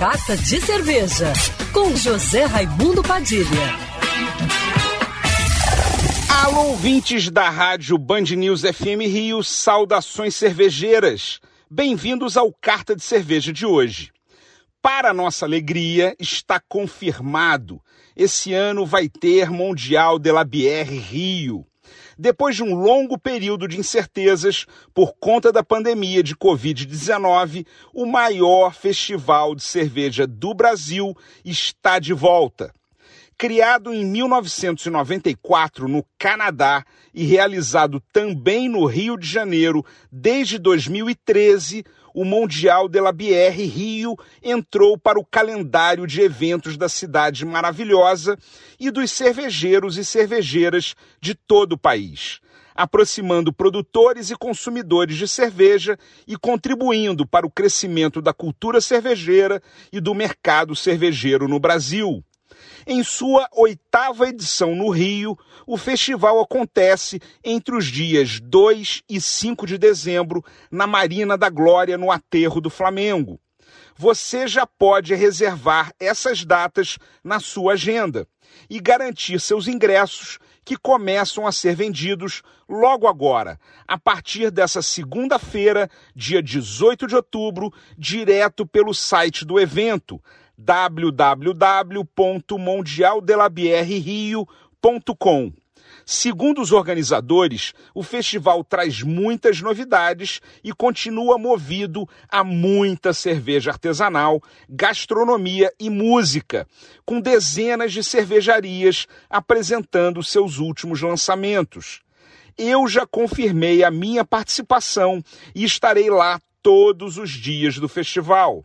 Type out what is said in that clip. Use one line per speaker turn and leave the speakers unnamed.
Carta de Cerveja, com José Raimundo Padilha.
Alô, ouvintes da rádio Band News FM Rio, saudações cervejeiras. Bem-vindos ao Carta de Cerveja de hoje. Para nossa alegria, está confirmado. Esse ano vai ter Mundial de la Bière Rio depois de um longo período de incertezas por conta da pandemia de Covid-19, o maior festival de cerveja do Brasil está de volta. Criado em 1994 no Canadá e realizado também no Rio de Janeiro desde 2013, o Mundial de la Bière Rio entrou para o calendário de eventos da cidade maravilhosa e dos cervejeiros e cervejeiras de todo o país, aproximando produtores e consumidores de cerveja e contribuindo para o crescimento da cultura cervejeira e do mercado cervejeiro no Brasil. Em sua oitava edição no Rio, o festival acontece entre os dias 2 e 5 de dezembro na Marina da Glória, no Aterro do Flamengo. Você já pode reservar essas datas na sua agenda e garantir seus ingressos que começam a ser vendidos logo agora, a partir dessa segunda-feira, dia 18 de outubro, direto pelo site do evento www.mundialdelabierrio.com. Segundo os organizadores, o festival traz muitas novidades e continua movido a muita cerveja artesanal, gastronomia e música, com dezenas de cervejarias apresentando seus últimos lançamentos. Eu já confirmei a minha participação e estarei lá todos os dias do festival.